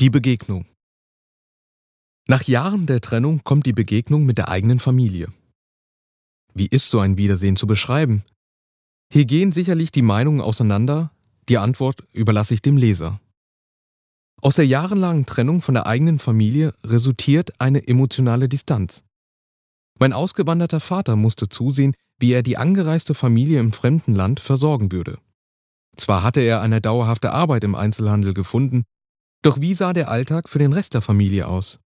Die Begegnung. Nach Jahren der Trennung kommt die Begegnung mit der eigenen Familie. Wie ist so ein Wiedersehen zu beschreiben? Hier gehen sicherlich die Meinungen auseinander, die Antwort überlasse ich dem Leser. Aus der jahrelangen Trennung von der eigenen Familie resultiert eine emotionale Distanz. Mein ausgewanderter Vater musste zusehen, wie er die angereiste Familie im fremden Land versorgen würde. Zwar hatte er eine dauerhafte Arbeit im Einzelhandel gefunden, doch wie sah der Alltag für den Rest der Familie aus?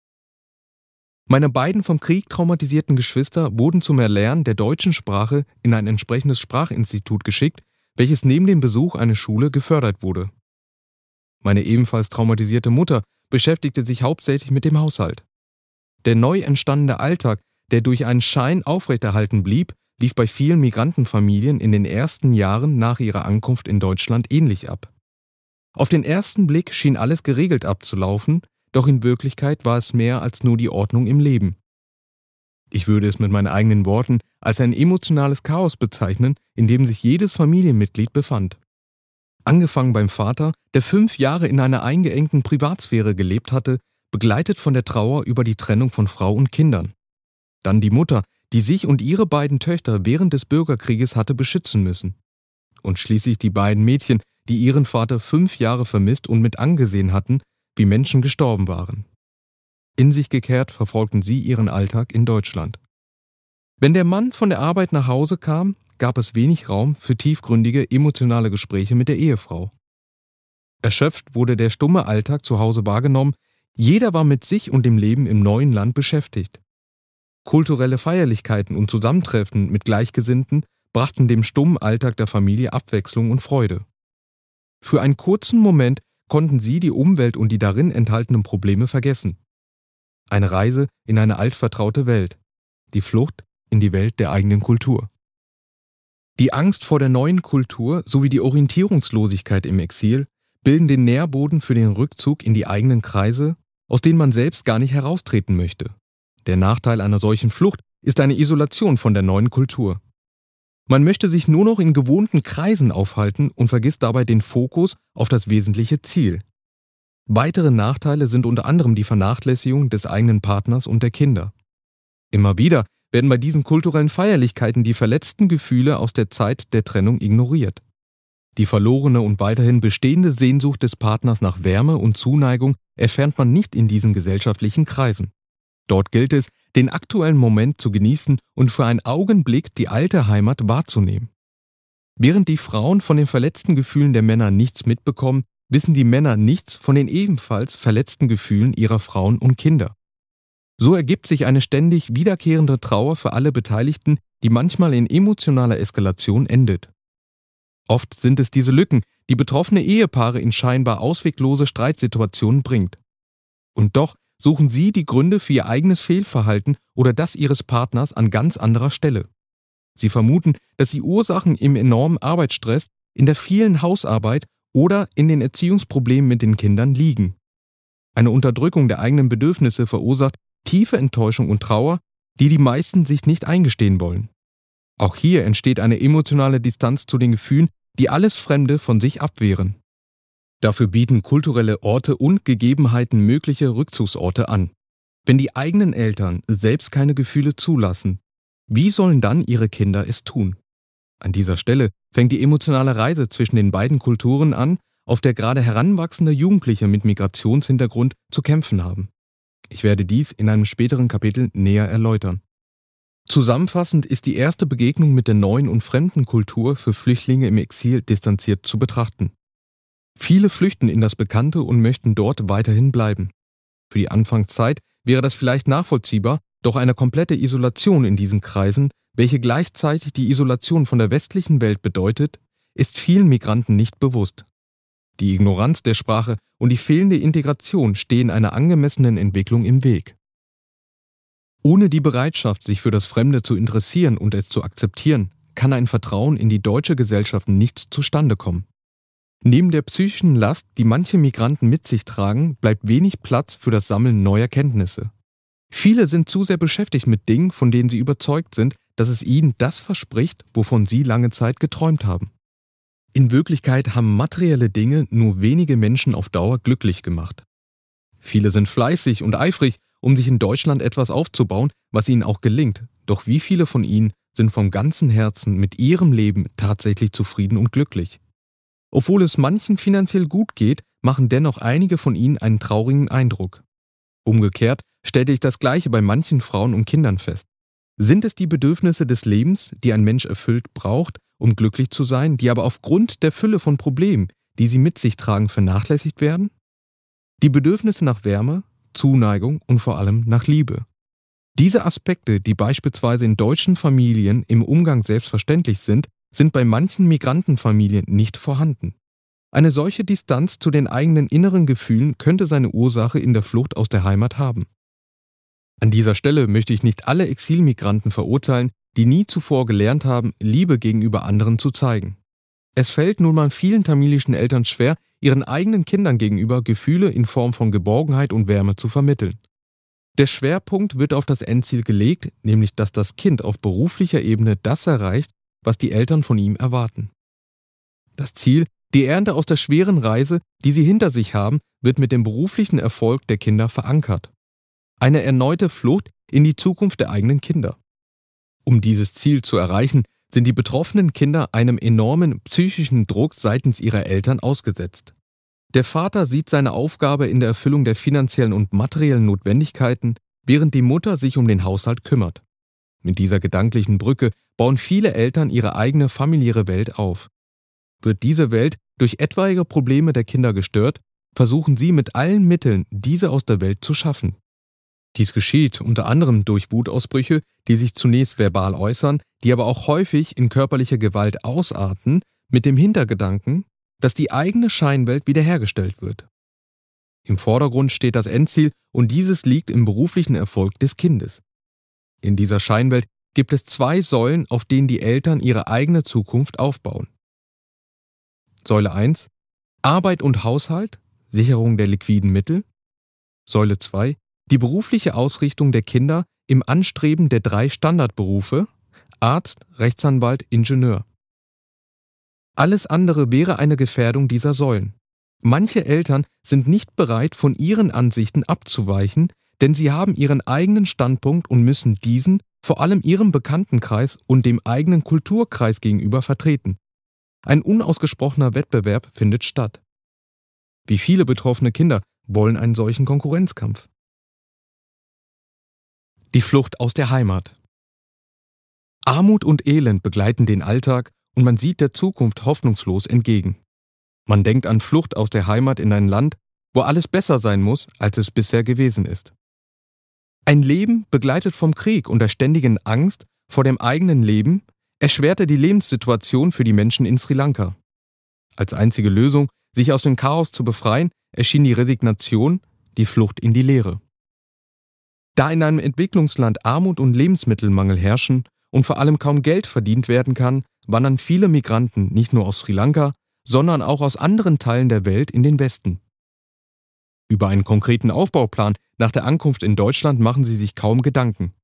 Meine beiden vom Krieg traumatisierten Geschwister wurden zum Erlernen der deutschen Sprache in ein entsprechendes Sprachinstitut geschickt, welches neben dem Besuch einer Schule gefördert wurde. Meine ebenfalls traumatisierte Mutter beschäftigte sich hauptsächlich mit dem Haushalt. Der neu entstandene Alltag, der durch einen Schein aufrechterhalten blieb, lief bei vielen Migrantenfamilien in den ersten Jahren nach ihrer Ankunft in Deutschland ähnlich ab. Auf den ersten Blick schien alles geregelt abzulaufen, doch in Wirklichkeit war es mehr als nur die Ordnung im Leben. Ich würde es mit meinen eigenen Worten als ein emotionales Chaos bezeichnen, in dem sich jedes Familienmitglied befand. Angefangen beim Vater, der fünf Jahre in einer eingeengten Privatsphäre gelebt hatte, begleitet von der Trauer über die Trennung von Frau und Kindern. Dann die Mutter, die sich und ihre beiden Töchter während des Bürgerkrieges hatte beschützen müssen. Und schließlich die beiden Mädchen, die ihren Vater fünf Jahre vermisst und mit angesehen hatten, wie Menschen gestorben waren. In sich gekehrt verfolgten sie ihren Alltag in Deutschland. Wenn der Mann von der Arbeit nach Hause kam, gab es wenig Raum für tiefgründige emotionale Gespräche mit der Ehefrau. Erschöpft wurde der stumme Alltag zu Hause wahrgenommen, jeder war mit sich und dem Leben im neuen Land beschäftigt. Kulturelle Feierlichkeiten und Zusammentreffen mit Gleichgesinnten brachten dem stummen Alltag der Familie Abwechslung und Freude. Für einen kurzen Moment konnten sie die Umwelt und die darin enthaltenen Probleme vergessen. Eine Reise in eine altvertraute Welt, die Flucht in die Welt der eigenen Kultur. Die Angst vor der neuen Kultur sowie die Orientierungslosigkeit im Exil bilden den Nährboden für den Rückzug in die eigenen Kreise, aus denen man selbst gar nicht heraustreten möchte. Der Nachteil einer solchen Flucht ist eine Isolation von der neuen Kultur. Man möchte sich nur noch in gewohnten Kreisen aufhalten und vergisst dabei den Fokus auf das wesentliche Ziel. Weitere Nachteile sind unter anderem die Vernachlässigung des eigenen Partners und der Kinder. Immer wieder werden bei diesen kulturellen Feierlichkeiten die verletzten Gefühle aus der Zeit der Trennung ignoriert. Die verlorene und weiterhin bestehende Sehnsucht des Partners nach Wärme und Zuneigung erfährt man nicht in diesen gesellschaftlichen Kreisen. Dort gilt es, den aktuellen Moment zu genießen und für einen Augenblick die alte Heimat wahrzunehmen. Während die Frauen von den verletzten Gefühlen der Männer nichts mitbekommen, wissen die Männer nichts von den ebenfalls verletzten Gefühlen ihrer Frauen und Kinder. So ergibt sich eine ständig wiederkehrende Trauer für alle Beteiligten, die manchmal in emotionaler Eskalation endet. Oft sind es diese Lücken, die betroffene Ehepaare in scheinbar ausweglose Streitsituationen bringt. Und doch suchen sie die Gründe für ihr eigenes Fehlverhalten oder das ihres Partners an ganz anderer Stelle. Sie vermuten, dass die Ursachen im enormen Arbeitsstress, in der vielen Hausarbeit oder in den Erziehungsproblemen mit den Kindern liegen. Eine Unterdrückung der eigenen Bedürfnisse verursacht tiefe Enttäuschung und Trauer, die die meisten sich nicht eingestehen wollen. Auch hier entsteht eine emotionale Distanz zu den Gefühlen, die alles Fremde von sich abwehren. Dafür bieten kulturelle Orte und Gegebenheiten mögliche Rückzugsorte an. Wenn die eigenen Eltern selbst keine Gefühle zulassen, wie sollen dann ihre Kinder es tun? An dieser Stelle fängt die emotionale Reise zwischen den beiden Kulturen an, auf der gerade heranwachsende Jugendliche mit Migrationshintergrund zu kämpfen haben. Ich werde dies in einem späteren Kapitel näher erläutern. Zusammenfassend ist die erste Begegnung mit der neuen und fremden Kultur für Flüchtlinge im Exil distanziert zu betrachten. Viele flüchten in das Bekannte und möchten dort weiterhin bleiben. Für die Anfangszeit wäre das vielleicht nachvollziehbar, doch eine komplette Isolation in diesen Kreisen, welche gleichzeitig die Isolation von der westlichen Welt bedeutet, ist vielen Migranten nicht bewusst. Die Ignoranz der Sprache und die fehlende Integration stehen einer angemessenen Entwicklung im Weg. Ohne die Bereitschaft, sich für das Fremde zu interessieren und es zu akzeptieren, kann ein Vertrauen in die deutsche Gesellschaft nicht zustande kommen. Neben der psychischen Last, die manche Migranten mit sich tragen, bleibt wenig Platz für das Sammeln neuer Kenntnisse. Viele sind zu sehr beschäftigt mit Dingen, von denen sie überzeugt sind, dass es ihnen das verspricht, wovon sie lange Zeit geträumt haben. In Wirklichkeit haben materielle Dinge nur wenige Menschen auf Dauer glücklich gemacht. Viele sind fleißig und eifrig, um sich in Deutschland etwas aufzubauen, was ihnen auch gelingt. Doch wie viele von ihnen sind vom ganzen Herzen mit ihrem Leben tatsächlich zufrieden und glücklich? Obwohl es manchen finanziell gut geht, machen dennoch einige von ihnen einen traurigen Eindruck. Umgekehrt stellte ich das Gleiche bei manchen Frauen und Kindern fest. Sind es die Bedürfnisse des Lebens, die ein Mensch erfüllt braucht, um glücklich zu sein, die aber aufgrund der Fülle von Problemen, die sie mit sich tragen, vernachlässigt werden? Die Bedürfnisse nach Wärme, Zuneigung und vor allem nach Liebe. Diese Aspekte, die beispielsweise in deutschen Familien im Umgang selbstverständlich sind, sind bei manchen Migrantenfamilien nicht vorhanden. Eine solche Distanz zu den eigenen inneren Gefühlen könnte seine Ursache in der Flucht aus der Heimat haben. An dieser Stelle möchte ich nicht alle Exilmigranten verurteilen, die nie zuvor gelernt haben, Liebe gegenüber anderen zu zeigen. Es fällt nun mal vielen tamilischen Eltern schwer, ihren eigenen Kindern gegenüber Gefühle in Form von Geborgenheit und Wärme zu vermitteln. Der Schwerpunkt wird auf das Endziel gelegt, nämlich dass das Kind auf beruflicher Ebene das erreicht, was die Eltern von ihm erwarten. Das Ziel, die Ernte aus der schweren Reise, die sie hinter sich haben, wird mit dem beruflichen Erfolg der Kinder verankert. Eine erneute Flucht in die Zukunft der eigenen Kinder. Um dieses Ziel zu erreichen, sind die betroffenen Kinder einem enormen psychischen Druck seitens ihrer Eltern ausgesetzt. Der Vater sieht seine Aufgabe in der Erfüllung der finanziellen und materiellen Notwendigkeiten, während die Mutter sich um den Haushalt kümmert. Mit dieser gedanklichen Brücke bauen viele Eltern ihre eigene familiäre Welt auf. Wird diese Welt durch etwaige Probleme der Kinder gestört, versuchen sie mit allen Mitteln, diese aus der Welt zu schaffen. Dies geschieht unter anderem durch Wutausbrüche, die sich zunächst verbal äußern, die aber auch häufig in körperlicher Gewalt ausarten, mit dem Hintergedanken, dass die eigene Scheinwelt wiederhergestellt wird. Im Vordergrund steht das Endziel und dieses liegt im beruflichen Erfolg des Kindes. In dieser Scheinwelt gibt es zwei Säulen, auf denen die Eltern ihre eigene Zukunft aufbauen. Säule 1 Arbeit und Haushalt, Sicherung der liquiden Mittel. Säule 2 die berufliche Ausrichtung der Kinder im Anstreben der drei Standardberufe Arzt, Rechtsanwalt, Ingenieur. Alles andere wäre eine Gefährdung dieser Säulen. Manche Eltern sind nicht bereit, von ihren Ansichten abzuweichen, denn sie haben ihren eigenen Standpunkt und müssen diesen vor allem ihrem Bekanntenkreis und dem eigenen Kulturkreis gegenüber vertreten. Ein unausgesprochener Wettbewerb findet statt. Wie viele betroffene Kinder wollen einen solchen Konkurrenzkampf? Die Flucht aus der Heimat. Armut und Elend begleiten den Alltag und man sieht der Zukunft hoffnungslos entgegen. Man denkt an Flucht aus der Heimat in ein Land, wo alles besser sein muss, als es bisher gewesen ist. Ein Leben begleitet vom Krieg und der ständigen Angst vor dem eigenen Leben erschwerte die Lebenssituation für die Menschen in Sri Lanka. Als einzige Lösung, sich aus dem Chaos zu befreien, erschien die Resignation, die Flucht in die Leere. Da in einem Entwicklungsland Armut und Lebensmittelmangel herrschen und vor allem kaum Geld verdient werden kann, wandern viele Migranten nicht nur aus Sri Lanka, sondern auch aus anderen Teilen der Welt in den Westen. Über einen konkreten Aufbauplan nach der Ankunft in Deutschland machen sie sich kaum Gedanken.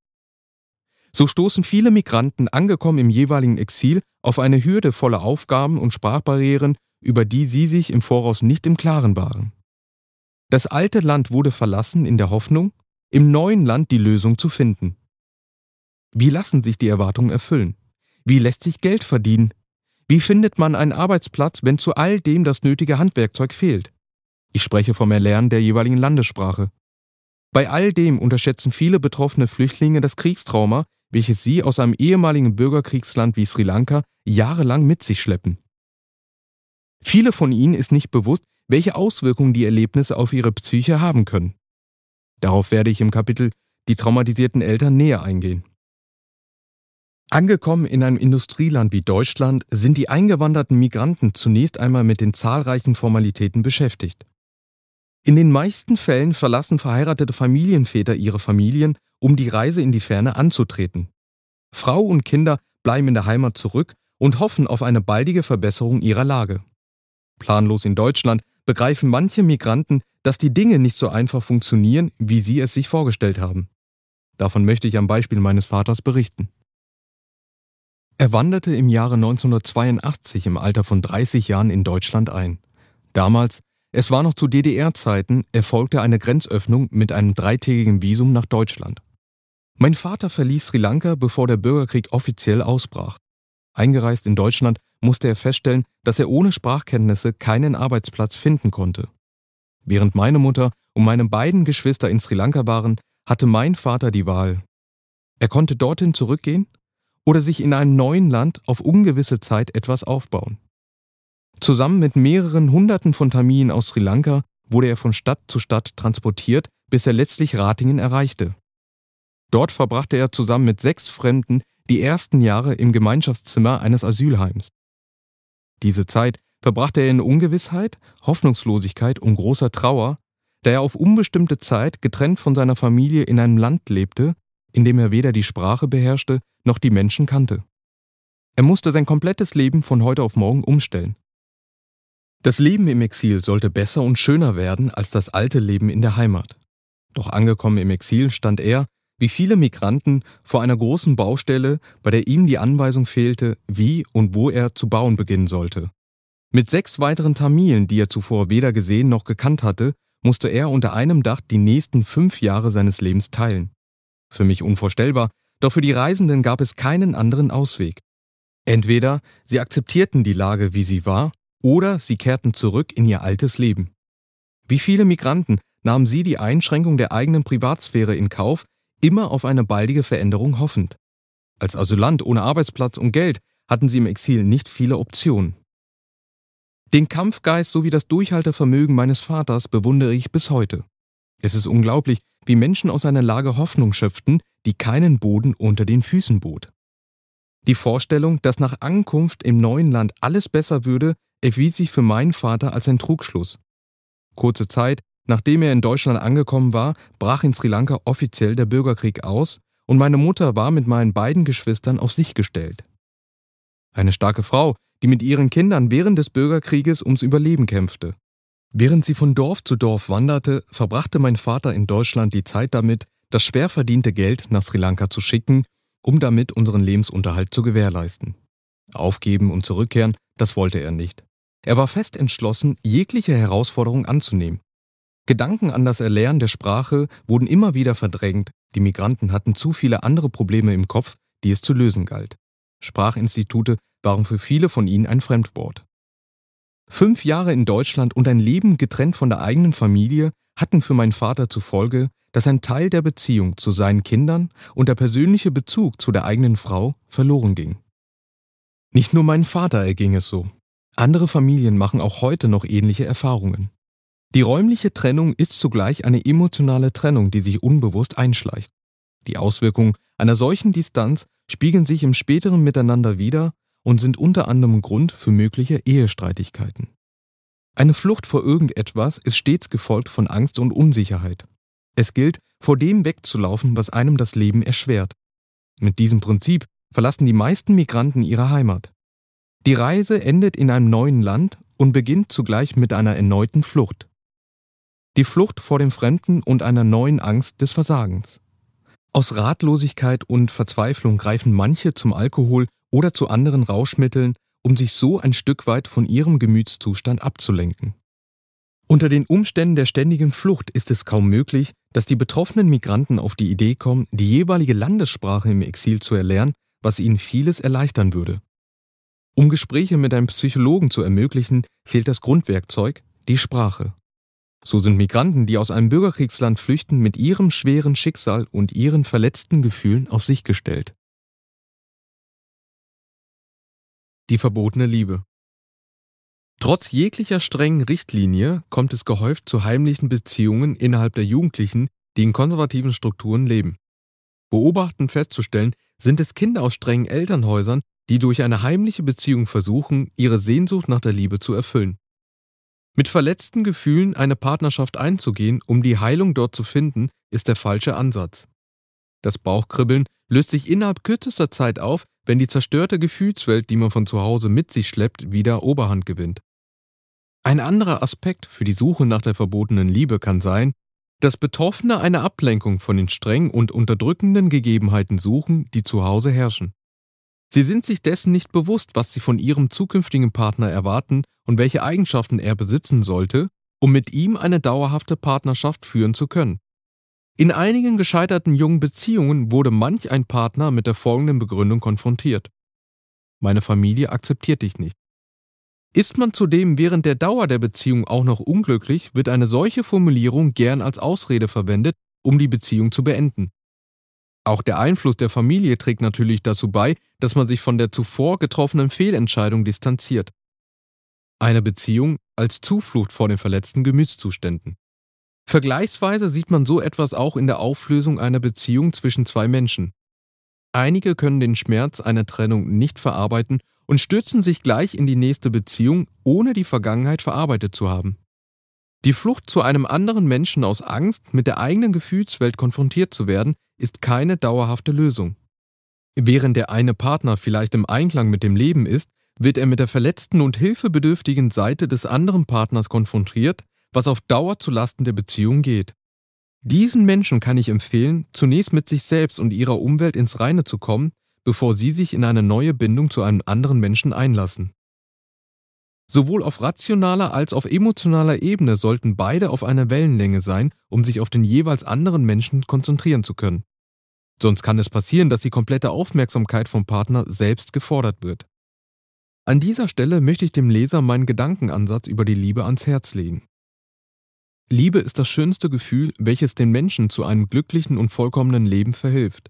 So stoßen viele Migranten angekommen im jeweiligen Exil auf eine Hürde voller Aufgaben und Sprachbarrieren, über die sie sich im Voraus nicht im Klaren waren. Das alte Land wurde verlassen in der Hoffnung, im neuen Land die Lösung zu finden. Wie lassen sich die Erwartungen erfüllen? Wie lässt sich Geld verdienen? Wie findet man einen Arbeitsplatz, wenn zu all dem das nötige Handwerkzeug fehlt? Ich spreche vom Erlernen der jeweiligen Landessprache. Bei all dem unterschätzen viele betroffene Flüchtlinge das Kriegstrauma, welches sie aus einem ehemaligen Bürgerkriegsland wie Sri Lanka jahrelang mit sich schleppen. Viele von ihnen ist nicht bewusst, welche Auswirkungen die Erlebnisse auf ihre Psyche haben können. Darauf werde ich im Kapitel Die traumatisierten Eltern näher eingehen. Angekommen in einem Industrieland wie Deutschland sind die eingewanderten Migranten zunächst einmal mit den zahlreichen Formalitäten beschäftigt. In den meisten Fällen verlassen verheiratete Familienväter ihre Familien, um die Reise in die Ferne anzutreten. Frau und Kinder bleiben in der Heimat zurück und hoffen auf eine baldige Verbesserung ihrer Lage. Planlos in Deutschland begreifen manche Migranten, dass die Dinge nicht so einfach funktionieren, wie sie es sich vorgestellt haben. Davon möchte ich am Beispiel meines Vaters berichten. Er wanderte im Jahre 1982 im Alter von 30 Jahren in Deutschland ein. Damals Es war noch zu DDR-Zeiten, erfolgte eine Grenzöffnung mit einem dreitägigen Visum nach Deutschland. Mein Vater verließ Sri Lanka, bevor der Bürgerkrieg offiziell ausbrach. Eingereist in Deutschland musste er feststellen, dass er ohne Sprachkenntnisse keinen Arbeitsplatz finden konnte. Während meine Mutter und meine beiden Geschwister in Sri Lanka waren, hatte mein Vater die Wahl. Er konnte dorthin zurückgehen oder sich in einem neuen Land auf ungewisse Zeit etwas aufbauen. Zusammen mit mehreren Hunderten von Taminen aus Sri Lanka wurde er von Stadt zu Stadt transportiert, bis er letztlich Ratingen erreichte. Dort verbrachte er zusammen mit sechs Fremden die ersten Jahre im Gemeinschaftszimmer eines Asylheims. Diese Zeit verbrachte er in Ungewissheit, Hoffnungslosigkeit und großer Trauer, da er auf unbestimmte Zeit getrennt von seiner Familie in einem Land lebte, in dem er weder die Sprache beherrschte noch die Menschen kannte. Er musste sein komplettes Leben von heute auf morgen umstellen. Das Leben im Exil sollte besser und schöner werden als das alte Leben in der Heimat. Doch angekommen im Exil stand er, wie viele Migranten, vor einer großen Baustelle, bei der ihm die Anweisung fehlte, wie und wo er zu bauen beginnen sollte. Mit sechs weiteren Tamilen, die er zuvor weder gesehen noch gekannt hatte, musste er unter einem Dach die nächsten fünf Jahre seines Lebens teilen. Für mich unvorstellbar, doch für die Reisenden gab es keinen anderen Ausweg. Entweder sie akzeptierten die Lage, wie sie war, oder sie kehrten zurück in ihr altes Leben. Wie viele Migranten nahmen sie die Einschränkung der eigenen Privatsphäre in Kauf, immer auf eine baldige Veränderung hoffend. Als Asylant ohne Arbeitsplatz und Geld hatten sie im Exil nicht viele Optionen. Den Kampfgeist sowie das Durchhaltevermögen meines Vaters bewundere ich bis heute. Es ist unglaublich, wie Menschen aus einer Lage Hoffnung schöpften, die keinen Boden unter den Füßen bot. Die Vorstellung, dass nach Ankunft im neuen Land alles besser würde, erwies sich für meinen Vater als ein Trugschluss. Kurze Zeit, nachdem er in Deutschland angekommen war, brach in Sri Lanka offiziell der Bürgerkrieg aus und meine Mutter war mit meinen beiden Geschwistern auf sich gestellt. Eine starke Frau, die mit ihren Kindern während des Bürgerkrieges ums Überleben kämpfte. Während sie von Dorf zu Dorf wanderte, verbrachte mein Vater in Deutschland die Zeit damit, das schwer verdiente Geld nach Sri Lanka zu schicken, um damit unseren Lebensunterhalt zu gewährleisten. Aufgeben und zurückkehren, das wollte er nicht. Er war fest entschlossen, jegliche Herausforderung anzunehmen. Gedanken an das Erlernen der Sprache wurden immer wieder verdrängt, die Migranten hatten zu viele andere Probleme im Kopf, die es zu lösen galt. Sprachinstitute waren für viele von ihnen ein Fremdwort. Fünf Jahre in Deutschland und ein Leben getrennt von der eigenen Familie hatten für meinen Vater zur Folge, dass ein Teil der Beziehung zu seinen Kindern und der persönliche Bezug zu der eigenen Frau verloren ging. Nicht nur meinem Vater erging es so. Andere Familien machen auch heute noch ähnliche Erfahrungen. Die räumliche Trennung ist zugleich eine emotionale Trennung, die sich unbewusst einschleicht. Die Auswirkungen einer solchen Distanz spiegeln sich im späteren Miteinander wider und sind unter anderem Grund für mögliche Ehestreitigkeiten. Eine Flucht vor irgendetwas ist stets gefolgt von Angst und Unsicherheit. Es gilt, vor dem wegzulaufen, was einem das Leben erschwert. Mit diesem Prinzip verlassen die meisten Migranten ihre Heimat. Die Reise endet in einem neuen Land und beginnt zugleich mit einer erneuten Flucht. Die Flucht vor dem Fremden und einer neuen Angst des Versagens. Aus Ratlosigkeit und Verzweiflung greifen manche zum Alkohol oder zu anderen Rauschmitteln, um sich so ein Stück weit von ihrem Gemütszustand abzulenken. Unter den Umständen der ständigen Flucht ist es kaum möglich, dass die betroffenen Migranten auf die Idee kommen, die jeweilige Landessprache im Exil zu erlernen, was ihnen vieles erleichtern würde. Um Gespräche mit einem Psychologen zu ermöglichen, fehlt das Grundwerkzeug, die Sprache. So sind Migranten, die aus einem Bürgerkriegsland flüchten, mit ihrem schweren Schicksal und ihren verletzten Gefühlen auf sich gestellt. Die verbotene Liebe. Trotz jeglicher strengen Richtlinie kommt es gehäuft zu heimlichen Beziehungen innerhalb der Jugendlichen, die in konservativen Strukturen leben. Beobachtend festzustellen sind es Kinder aus strengen Elternhäusern, die durch eine heimliche Beziehung versuchen, ihre Sehnsucht nach der Liebe zu erfüllen. Mit verletzten Gefühlen eine Partnerschaft einzugehen, um die Heilung dort zu finden, ist der falsche Ansatz. Das Bauchkribbeln löst sich innerhalb kürzester Zeit auf, wenn die zerstörte Gefühlswelt, die man von zu Hause mit sich schleppt, wieder Oberhand gewinnt. Ein anderer Aspekt für die Suche nach der verbotenen Liebe kann sein, dass Betroffene eine Ablenkung von den streng und unterdrückenden Gegebenheiten suchen, die zu Hause herrschen. Sie sind sich dessen nicht bewusst, was sie von ihrem zukünftigen Partner erwarten und welche Eigenschaften er besitzen sollte, um mit ihm eine dauerhafte Partnerschaft führen zu können. In einigen gescheiterten jungen Beziehungen wurde manch ein Partner mit der folgenden Begründung konfrontiert. Meine Familie akzeptiert dich nicht. Ist man zudem während der Dauer der Beziehung auch noch unglücklich, wird eine solche Formulierung gern als Ausrede verwendet, um die Beziehung zu beenden. Auch der Einfluss der Familie trägt natürlich dazu bei, dass man sich von der zuvor getroffenen Fehlentscheidung distanziert. Eine Beziehung als Zuflucht vor den verletzten Gemütszuständen. Vergleichsweise sieht man so etwas auch in der Auflösung einer Beziehung zwischen zwei Menschen. Einige können den Schmerz einer Trennung nicht verarbeiten und stürzen sich gleich in die nächste Beziehung, ohne die Vergangenheit verarbeitet zu haben. Die Flucht zu einem anderen Menschen aus Angst, mit der eigenen Gefühlswelt konfrontiert zu werden, ist keine dauerhafte Lösung. Während der eine Partner vielleicht im Einklang mit dem Leben ist, wird er mit der verletzten und hilfebedürftigen Seite des anderen Partners konfrontiert, was auf Dauer zu Lasten der Beziehung geht. Diesen Menschen kann ich empfehlen, zunächst mit sich selbst und ihrer Umwelt ins Reine zu kommen, bevor sie sich in eine neue Bindung zu einem anderen Menschen einlassen. Sowohl auf rationaler als auf emotionaler Ebene sollten beide auf einer Wellenlänge sein, um sich auf den jeweils anderen Menschen konzentrieren zu können. Sonst kann es passieren, dass die komplette Aufmerksamkeit vom Partner selbst gefordert wird. An dieser Stelle möchte ich dem Leser meinen Gedankenansatz über die Liebe ans Herz legen. Liebe ist das schönste Gefühl, welches den Menschen zu einem glücklichen und vollkommenen Leben verhilft.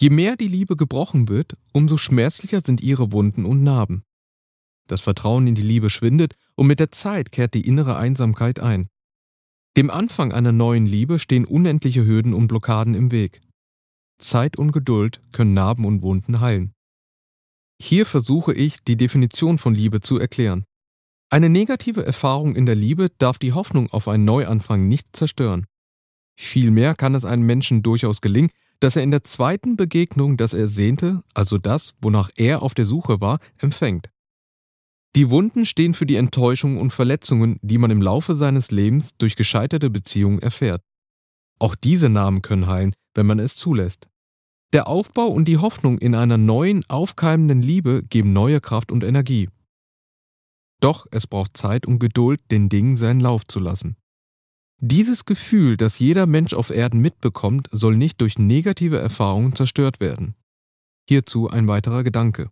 Je mehr die Liebe gebrochen wird, umso schmerzlicher sind ihre Wunden und Narben. Das Vertrauen in die Liebe schwindet und mit der Zeit kehrt die innere Einsamkeit ein. Dem Anfang einer neuen Liebe stehen unendliche Hürden und Blockaden im Weg. Zeit und Geduld können Narben und Wunden heilen. Hier versuche ich, die Definition von Liebe zu erklären. Eine negative Erfahrung in der Liebe darf die Hoffnung auf einen Neuanfang nicht zerstören. Vielmehr kann es einem Menschen durchaus gelingen, dass er in der zweiten Begegnung das Ersehnte, also das, wonach er auf der Suche war, empfängt. Die Wunden stehen für die Enttäuschungen und Verletzungen, die man im Laufe seines Lebens durch gescheiterte Beziehungen erfährt. Auch diese Namen können heilen, wenn man es zulässt. Der Aufbau und die Hoffnung in einer neuen, aufkeimenden Liebe geben neue Kraft und Energie. Doch es braucht Zeit und Geduld, den Dingen seinen Lauf zu lassen. Dieses Gefühl, das jeder Mensch auf Erden mitbekommt, soll nicht durch negative Erfahrungen zerstört werden. Hierzu ein weiterer Gedanke.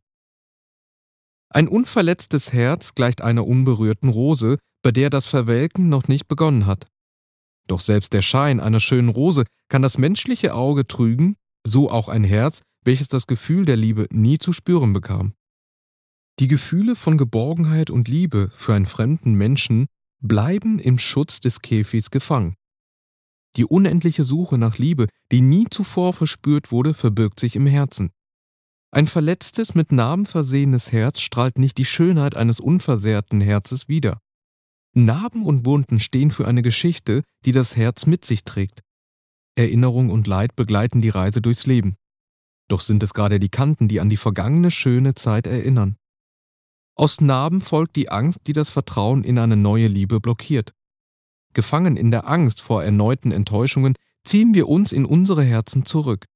Ein unverletztes Herz gleicht einer unberührten Rose, bei der das Verwelken noch nicht begonnen hat. Doch selbst der Schein einer schönen Rose kann das menschliche Auge trügen, so auch ein Herz, welches das Gefühl der Liebe nie zu spüren bekam. Die Gefühle von Geborgenheit und Liebe für einen fremden Menschen bleiben im Schutz des Käfigs gefangen. Die unendliche Suche nach Liebe, die nie zuvor verspürt wurde, verbirgt sich im Herzen. Ein verletztes, mit Narben versehenes Herz strahlt nicht die Schönheit eines unversehrten Herzes wider. Narben und Wunden stehen für eine Geschichte, die das Herz mit sich trägt. Erinnerung und Leid begleiten die Reise durchs Leben. Doch sind es gerade die Kanten, die an die vergangene schöne Zeit erinnern. Aus Narben folgt die Angst, die das Vertrauen in eine neue Liebe blockiert. Gefangen in der Angst vor erneuten Enttäuschungen ziehen wir uns in unsere Herzen zurück.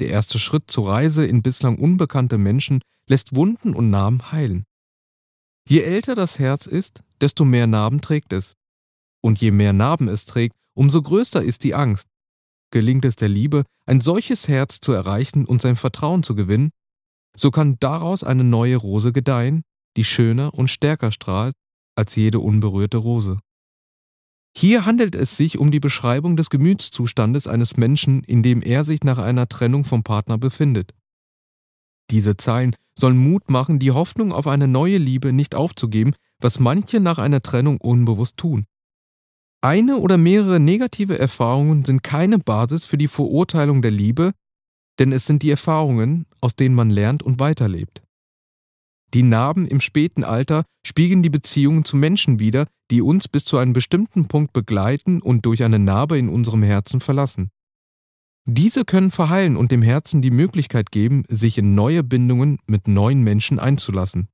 Der erste Schritt zur Reise in bislang unbekannte Menschen lässt Wunden und Narben heilen. Je älter das Herz ist, desto mehr Narben trägt es. Und je mehr Narben es trägt, umso größer ist die Angst. Gelingt es der Liebe, ein solches Herz zu erreichen und sein Vertrauen zu gewinnen, so kann daraus eine neue Rose gedeihen, die schöner und stärker strahlt als jede unberührte Rose. Hier handelt es sich um die Beschreibung des Gemütszustandes eines Menschen, in dem er sich nach einer Trennung vom Partner befindet. Diese Zeilen sollen Mut machen, die Hoffnung auf eine neue Liebe nicht aufzugeben, was manche nach einer Trennung unbewusst tun. Eine oder mehrere negative Erfahrungen sind keine Basis für die Verurteilung der Liebe, denn es sind die Erfahrungen, aus denen man lernt und weiterlebt. Die Narben im späten Alter spiegeln die Beziehungen zu Menschen wider, die uns bis zu einem bestimmten Punkt begleiten und durch eine Narbe in unserem Herzen verlassen. Diese können verheilen und dem Herzen die Möglichkeit geben, sich in neue Bindungen mit neuen Menschen einzulassen.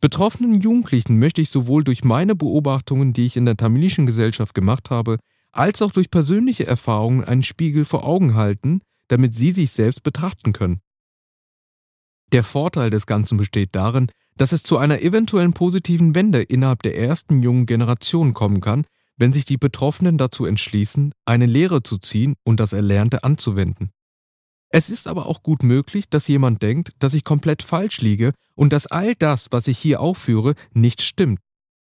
Betroffenen Jugendlichen möchte ich sowohl durch meine Beobachtungen, die ich in der tamilischen Gesellschaft gemacht habe, als auch durch persönliche Erfahrungen einen Spiegel vor Augen halten, damit sie sich selbst betrachten können. Der Vorteil des Ganzen besteht darin, dass es zu einer eventuellen positiven Wende innerhalb der ersten jungen Generation kommen kann, wenn sich die Betroffenen dazu entschließen, eine Lehre zu ziehen und das Erlernte anzuwenden. Es ist aber auch gut möglich, dass jemand denkt, dass ich komplett falsch liege und dass all das, was ich hier aufführe, nicht stimmt.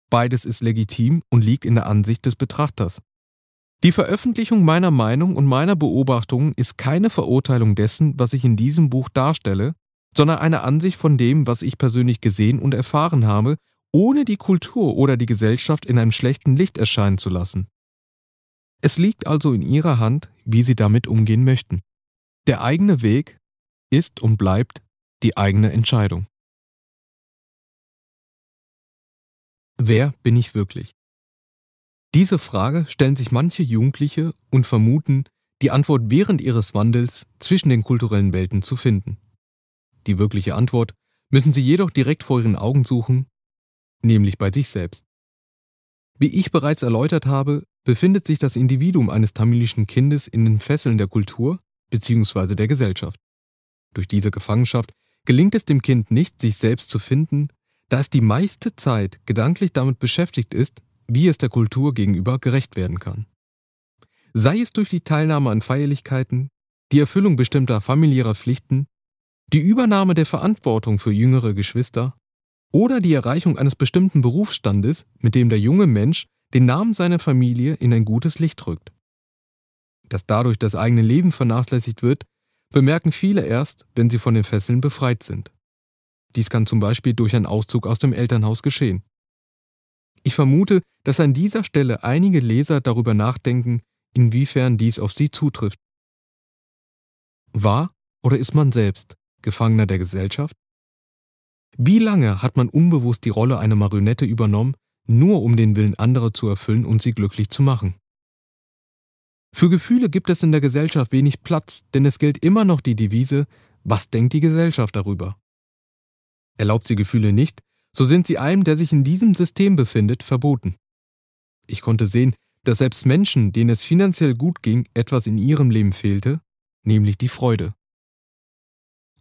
Beides ist legitim und liegt in der Ansicht des Betrachters. Die Veröffentlichung meiner Meinung und meiner Beobachtungen ist keine Verurteilung dessen, was ich in diesem Buch darstelle, sondern eine Ansicht von dem, was ich persönlich gesehen und erfahren habe, ohne die Kultur oder die Gesellschaft in einem schlechten Licht erscheinen zu lassen. Es liegt also in Ihrer Hand, wie Sie damit umgehen möchten. Der eigene Weg ist und bleibt die eigene Entscheidung. Wer bin ich wirklich? Diese Frage stellen sich manche Jugendliche und vermuten, die Antwort während ihres Wandels zwischen den kulturellen Welten zu finden. Die wirkliche Antwort müssen sie jedoch direkt vor ihren Augen suchen, nämlich bei sich selbst. Wie ich bereits erläutert habe, befindet sich das Individuum eines tamilischen Kindes in den Fesseln der Kultur bzw. der Gesellschaft. Durch diese Gefangenschaft gelingt es dem Kind nicht, sich selbst zu finden, da es die meiste Zeit gedanklich damit beschäftigt ist, wie es der Kultur gegenüber gerecht werden kann. Sei es durch die Teilnahme an Feierlichkeiten, die Erfüllung bestimmter familiärer Pflichten, die Übernahme der Verantwortung für jüngere Geschwister oder die Erreichung eines bestimmten Berufsstandes, mit dem der junge Mensch den Namen seiner Familie in ein gutes Licht rückt dass dadurch das eigene Leben vernachlässigt wird, bemerken viele erst, wenn sie von den Fesseln befreit sind. Dies kann zum Beispiel durch einen Auszug aus dem Elternhaus geschehen. Ich vermute, dass an dieser Stelle einige Leser darüber nachdenken, inwiefern dies auf sie zutrifft. War oder ist man selbst Gefangener der Gesellschaft? Wie lange hat man unbewusst die Rolle einer Marionette übernommen, nur um den Willen anderer zu erfüllen und sie glücklich zu machen? Für Gefühle gibt es in der Gesellschaft wenig Platz, denn es gilt immer noch die Devise, was denkt die Gesellschaft darüber? Erlaubt sie Gefühle nicht, so sind sie einem, der sich in diesem System befindet, verboten. Ich konnte sehen, dass selbst Menschen, denen es finanziell gut ging, etwas in ihrem Leben fehlte, nämlich die Freude.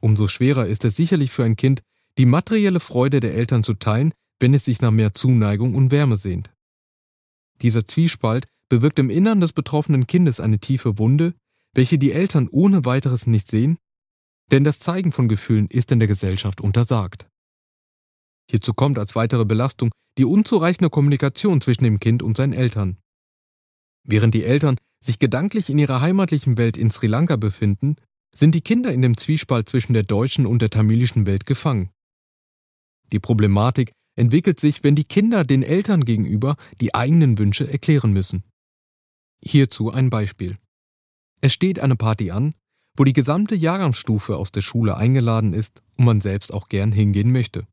Umso schwerer ist es sicherlich für ein Kind, die materielle Freude der Eltern zu teilen, wenn es sich nach mehr Zuneigung und Wärme sehnt. Dieser Zwiespalt bewirkt im Innern des betroffenen Kindes eine tiefe Wunde, welche die Eltern ohne weiteres nicht sehen, denn das Zeigen von Gefühlen ist in der Gesellschaft untersagt. Hierzu kommt als weitere Belastung die unzureichende Kommunikation zwischen dem Kind und seinen Eltern. Während die Eltern sich gedanklich in ihrer heimatlichen Welt in Sri Lanka befinden, sind die Kinder in dem Zwiespalt zwischen der deutschen und der tamilischen Welt gefangen. Die Problematik entwickelt sich, wenn die Kinder den Eltern gegenüber die eigenen Wünsche erklären müssen. Hierzu ein Beispiel. Es steht eine Party an, wo die gesamte Jahrgangsstufe aus der Schule eingeladen ist und man selbst auch gern hingehen möchte.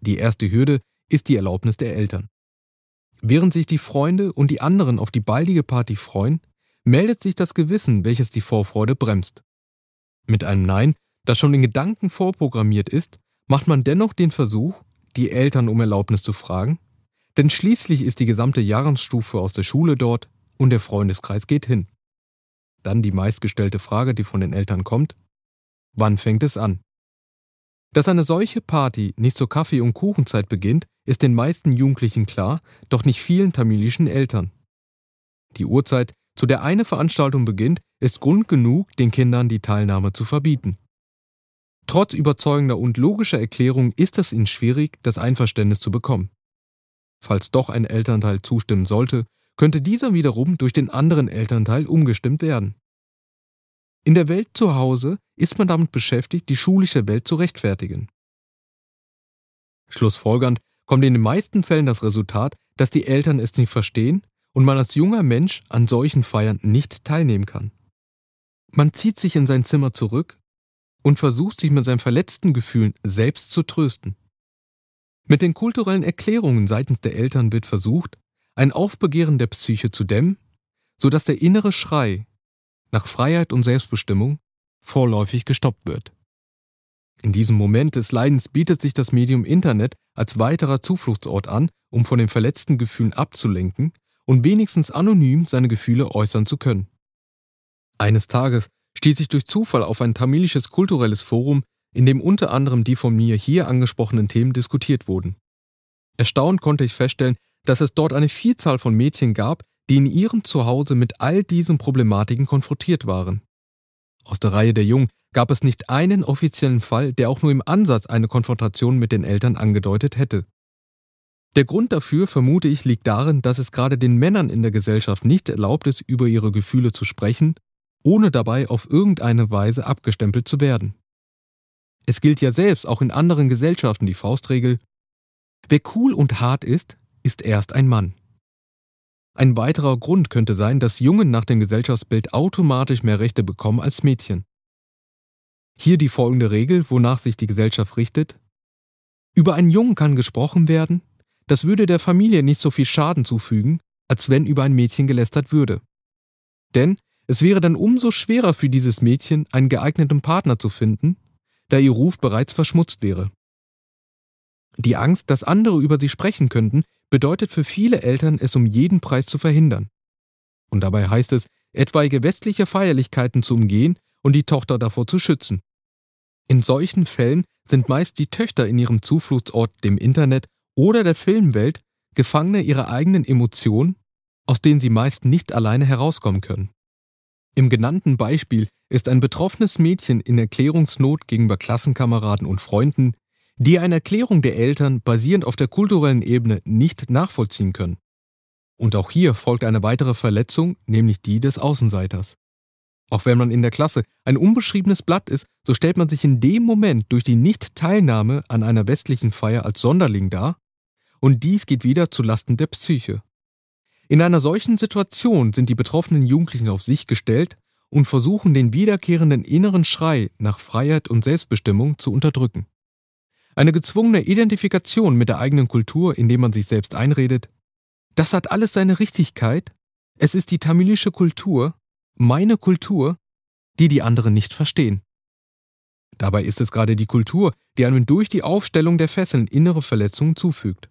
Die erste Hürde ist die Erlaubnis der Eltern. Während sich die Freunde und die anderen auf die baldige Party freuen, meldet sich das Gewissen, welches die Vorfreude bremst. Mit einem Nein, das schon in Gedanken vorprogrammiert ist, macht man dennoch den Versuch, die Eltern um Erlaubnis zu fragen, denn schließlich ist die gesamte Jahrgangsstufe aus der Schule dort, und der Freundeskreis geht hin. Dann die meistgestellte Frage, die von den Eltern kommt, wann fängt es an? Dass eine solche Party nicht zur Kaffee- und Kuchenzeit beginnt, ist den meisten Jugendlichen klar, doch nicht vielen tamilischen Eltern. Die Uhrzeit, zu der eine Veranstaltung beginnt, ist Grund genug, den Kindern die Teilnahme zu verbieten. Trotz überzeugender und logischer Erklärungen ist es ihnen schwierig, das Einverständnis zu bekommen. Falls doch ein Elternteil zustimmen sollte, könnte dieser wiederum durch den anderen Elternteil umgestimmt werden. In der Welt zu Hause ist man damit beschäftigt, die schulische Welt zu rechtfertigen. Schlussfolgernd kommt in den meisten Fällen das Resultat, dass die Eltern es nicht verstehen und man als junger Mensch an solchen Feiern nicht teilnehmen kann. Man zieht sich in sein Zimmer zurück und versucht sich mit seinen verletzten Gefühlen selbst zu trösten. Mit den kulturellen Erklärungen seitens der Eltern wird versucht, ein Aufbegehren der Psyche zu dämmen, so dass der innere Schrei nach Freiheit und Selbstbestimmung vorläufig gestoppt wird. In diesem Moment des Leidens bietet sich das Medium Internet als weiterer Zufluchtsort an, um von den verletzten Gefühlen abzulenken und wenigstens anonym seine Gefühle äußern zu können. Eines Tages stieß ich durch Zufall auf ein tamilisches kulturelles Forum, in dem unter anderem die von mir hier angesprochenen Themen diskutiert wurden. Erstaunt konnte ich feststellen, dass es dort eine Vielzahl von Mädchen gab, die in ihrem Zuhause mit all diesen Problematiken konfrontiert waren. Aus der Reihe der Jungen gab es nicht einen offiziellen Fall, der auch nur im Ansatz eine Konfrontation mit den Eltern angedeutet hätte. Der Grund dafür, vermute ich, liegt darin, dass es gerade den Männern in der Gesellschaft nicht erlaubt ist, über ihre Gefühle zu sprechen, ohne dabei auf irgendeine Weise abgestempelt zu werden. Es gilt ja selbst auch in anderen Gesellschaften die Faustregel, wer cool und hart ist, ist erst ein Mann. Ein weiterer Grund könnte sein, dass Jungen nach dem Gesellschaftsbild automatisch mehr Rechte bekommen als Mädchen. Hier die folgende Regel, wonach sich die Gesellschaft richtet. Über einen Jungen kann gesprochen werden, das würde der Familie nicht so viel Schaden zufügen, als wenn über ein Mädchen gelästert würde. Denn es wäre dann umso schwerer für dieses Mädchen, einen geeigneten Partner zu finden, da ihr Ruf bereits verschmutzt wäre. Die Angst, dass andere über sie sprechen könnten, bedeutet für viele Eltern, es um jeden Preis zu verhindern. Und dabei heißt es, etwaige westliche Feierlichkeiten zu umgehen und die Tochter davor zu schützen. In solchen Fällen sind meist die Töchter in ihrem Zufluchtsort, dem Internet oder der Filmwelt, Gefangene ihrer eigenen Emotionen, aus denen sie meist nicht alleine herauskommen können. Im genannten Beispiel ist ein betroffenes Mädchen in Erklärungsnot gegenüber Klassenkameraden und Freunden, die eine Erklärung der Eltern basierend auf der kulturellen Ebene nicht nachvollziehen können. Und auch hier folgt eine weitere Verletzung, nämlich die des Außenseiters. Auch wenn man in der Klasse ein unbeschriebenes Blatt ist, so stellt man sich in dem Moment durch die Nicht-Teilnahme an einer westlichen Feier als Sonderling dar, und dies geht wieder zu Lasten der Psyche. In einer solchen Situation sind die betroffenen Jugendlichen auf sich gestellt und versuchen den wiederkehrenden inneren Schrei nach Freiheit und Selbstbestimmung zu unterdrücken. Eine gezwungene Identifikation mit der eigenen Kultur, indem man sich selbst einredet, das hat alles seine Richtigkeit, es ist die tamilische Kultur, meine Kultur, die die anderen nicht verstehen. Dabei ist es gerade die Kultur, die einem durch die Aufstellung der Fesseln innere Verletzungen zufügt.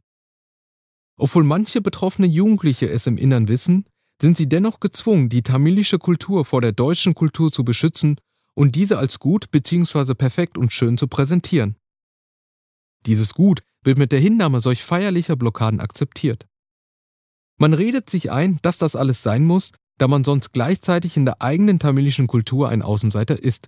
Obwohl manche betroffene Jugendliche es im Innern wissen, sind sie dennoch gezwungen, die tamilische Kultur vor der deutschen Kultur zu beschützen und diese als gut bzw. perfekt und schön zu präsentieren. Dieses Gut wird mit der Hinnahme solch feierlicher Blockaden akzeptiert. Man redet sich ein, dass das alles sein muss, da man sonst gleichzeitig in der eigenen tamilischen Kultur ein Außenseiter ist.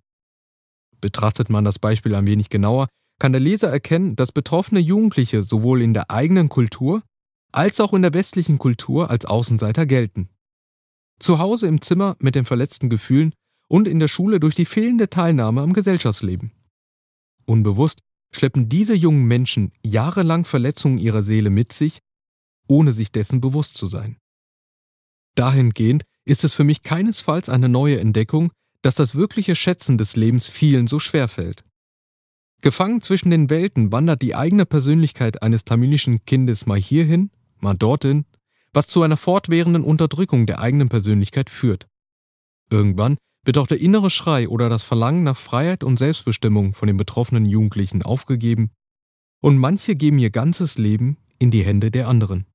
Betrachtet man das Beispiel ein wenig genauer, kann der Leser erkennen, dass betroffene Jugendliche sowohl in der eigenen Kultur als auch in der westlichen Kultur als Außenseiter gelten. Zu Hause im Zimmer mit den verletzten Gefühlen und in der Schule durch die fehlende Teilnahme am Gesellschaftsleben. Unbewusst schleppen diese jungen Menschen jahrelang Verletzungen ihrer Seele mit sich, ohne sich dessen bewusst zu sein. Dahingehend ist es für mich keinesfalls eine neue Entdeckung, dass das wirkliche Schätzen des Lebens vielen so schwer fällt. Gefangen zwischen den Welten wandert die eigene Persönlichkeit eines tamilischen Kindes mal hierhin, mal dorthin, was zu einer fortwährenden Unterdrückung der eigenen Persönlichkeit führt. Irgendwann wird auch der innere Schrei oder das Verlangen nach Freiheit und Selbstbestimmung von den betroffenen Jugendlichen aufgegeben, und manche geben ihr ganzes Leben in die Hände der anderen.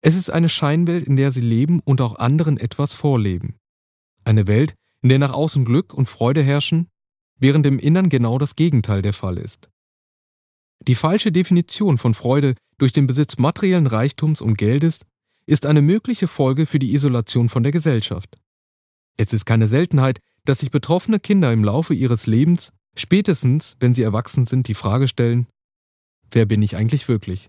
Es ist eine Scheinwelt, in der sie leben und auch anderen etwas vorleben. Eine Welt, in der nach außen Glück und Freude herrschen, während im Innern genau das Gegenteil der Fall ist. Die falsche Definition von Freude durch den Besitz materiellen Reichtums und Geldes ist eine mögliche Folge für die Isolation von der Gesellschaft. Es ist keine Seltenheit, dass sich betroffene Kinder im Laufe ihres Lebens, spätestens wenn sie erwachsen sind, die Frage stellen, wer bin ich eigentlich wirklich?